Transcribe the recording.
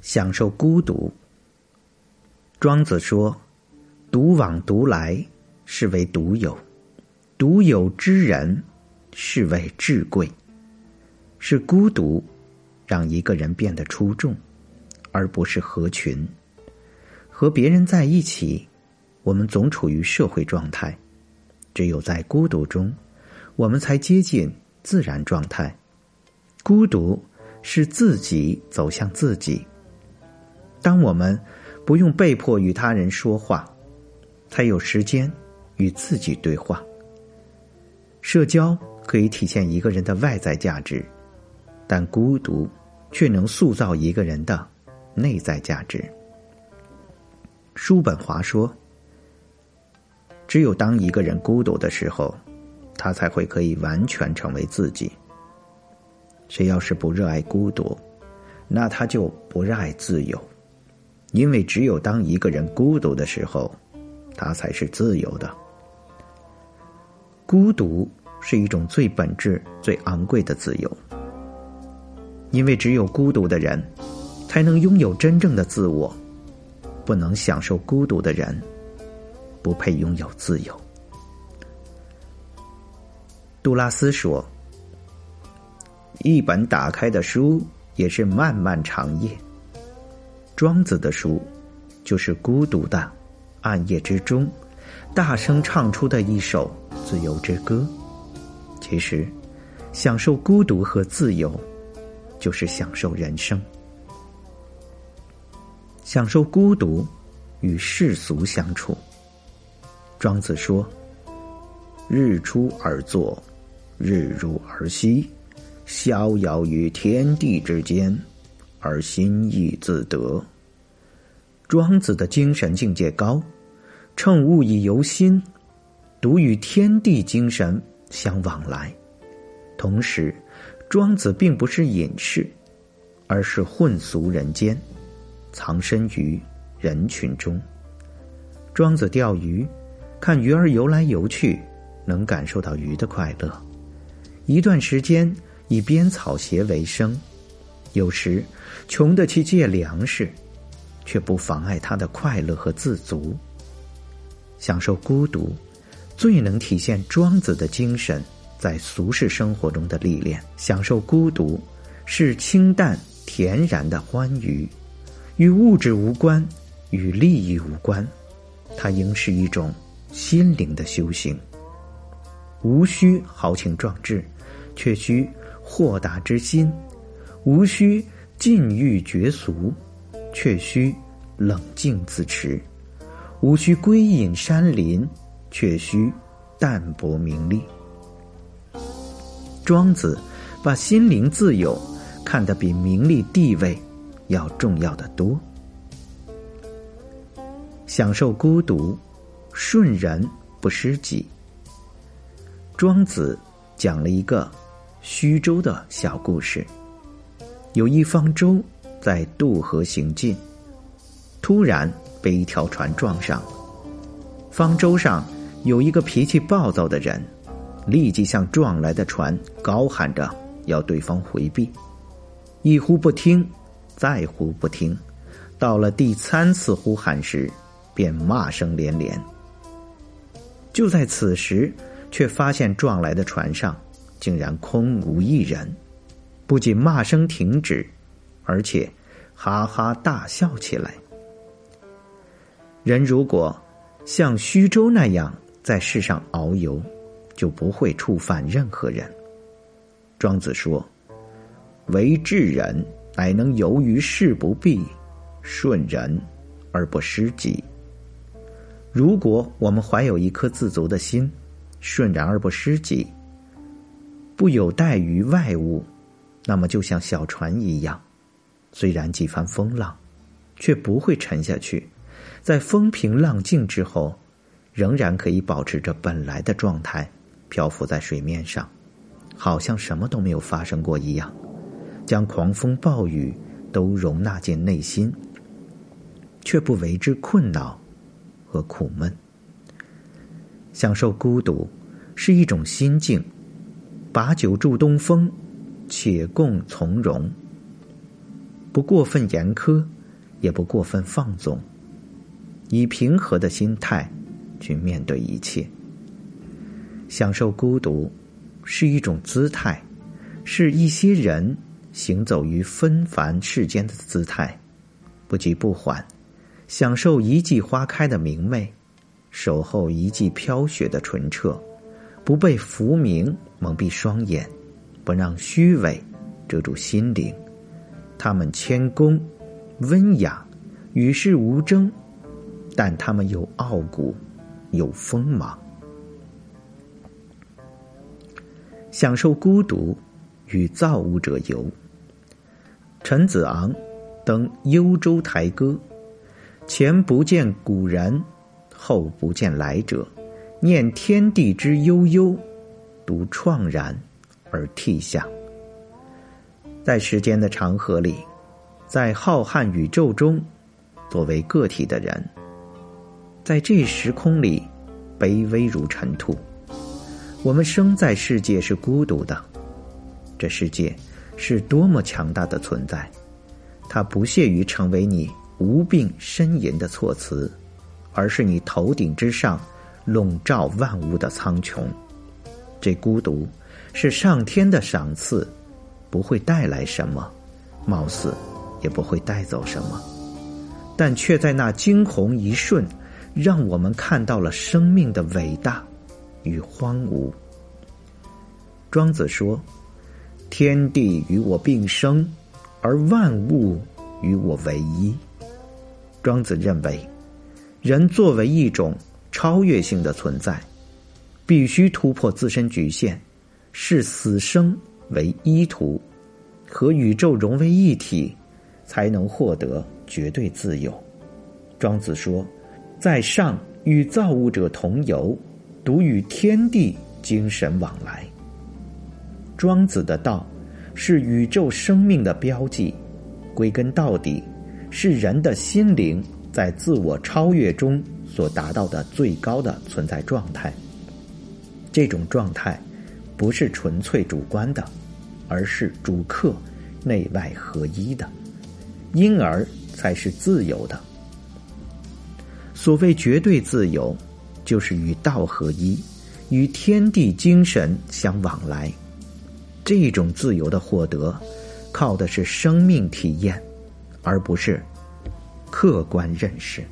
享受孤独。庄子说：“独往独来，是为独有；独有之人，是为至贵。”是孤独，让一个人变得出众，而不是合群。和别人在一起，我们总处于社会状态；只有在孤独中，我们才接近自然状态。孤独是自己走向自己。当我们不用被迫与他人说话，才有时间与自己对话。社交可以体现一个人的外在价值，但孤独却能塑造一个人的内在价值。叔本华说：“只有当一个人孤独的时候，他才会可以完全成为自己。谁要是不热爱孤独，那他就不热爱自由。”因为只有当一个人孤独的时候，他才是自由的。孤独是一种最本质、最昂贵的自由。因为只有孤独的人，才能拥有真正的自我。不能享受孤独的人，不配拥有自由。杜拉斯说：“一本打开的书，也是漫漫长夜。”庄子的书，就是孤独的暗夜之中，大声唱出的一首自由之歌。其实，享受孤独和自由，就是享受人生。享受孤独，与世俗相处。庄子说：“日出而作，日入而息，逍遥于天地之间。”而心意自得。庄子的精神境界高，乘物以游心，独与天地精神相往来。同时，庄子并不是隐士，而是混俗人间，藏身于人群中。庄子钓鱼，看鱼儿游来游去，能感受到鱼的快乐。一段时间以编草鞋为生。有时，穷的去借粮食，却不妨碍他的快乐和自足。享受孤独，最能体现庄子的精神在俗世生活中的历练。享受孤独，是清淡恬然的欢愉，与物质无关，与利益无关，它应是一种心灵的修行。无需豪情壮志，却需豁达之心。无需禁欲绝俗，却需冷静自持；无需归隐山林，却需淡泊名利。庄子把心灵自由看得比名利地位要重要的多。享受孤独，顺人不失己。庄子讲了一个虚舟的小故事。有一方舟在渡河行进，突然被一条船撞上。方舟上有一个脾气暴躁的人，立即向撞来的船高喊着要对方回避，一呼不听，再呼不听，到了第三次呼喊时，便骂声连连。就在此时，却发现撞来的船上竟然空无一人。不仅骂声停止，而且哈哈大笑起来。人如果像虚舟那样在世上遨游，就不会触犯任何人。庄子说：“为智人，乃能游于事不避，顺人而不失己。”如果我们怀有一颗自足的心，顺然而不失己，不有待于外物。那么，就像小船一样，虽然几番风浪，却不会沉下去。在风平浪静之后，仍然可以保持着本来的状态，漂浮在水面上，好像什么都没有发生过一样，将狂风暴雨都容纳进内心，却不为之困恼和苦闷。享受孤独是一种心境，把酒祝东风。且共从容。不过分严苛，也不过分放纵，以平和的心态去面对一切。享受孤独是一种姿态，是一些人行走于纷繁世间的姿态，不急不缓，享受一季花开的明媚，守候一季飘雪的纯澈，不被浮名蒙蔽双眼，不让虚伪遮住心灵。他们谦恭、温雅、与世无争，但他们有傲骨，有锋芒。享受孤独，与造物者游。陈子昂登幽州台歌，前不见古人，后不见来者，念天地之悠悠，独怆然而涕下。在时间的长河里，在浩瀚宇宙中，作为个体的人，在这时空里，卑微如尘土。我们生在世界是孤独的，这世界是多么强大的存在，它不屑于成为你无病呻吟的措辞，而是你头顶之上笼罩万物的苍穹。这孤独是上天的赏赐，不会带来什么，貌似也不会带走什么，但却在那惊鸿一瞬，让我们看到了生命的伟大。与荒芜。庄子说：“天地与我并生，而万物与我为一。”庄子认为，人作为一种超越性的存在，必须突破自身局限，视死生为依图，和宇宙融为一体，才能获得绝对自由。庄子说：“在上与造物者同游。”独与天地精神往来。庄子的道是宇宙生命的标记，归根到底是人的心灵在自我超越中所达到的最高的存在状态。这种状态不是纯粹主观的，而是主客内外合一的，因而才是自由的。所谓绝对自由。就是与道合一，与天地精神相往来。这种自由的获得，靠的是生命体验，而不是客观认识。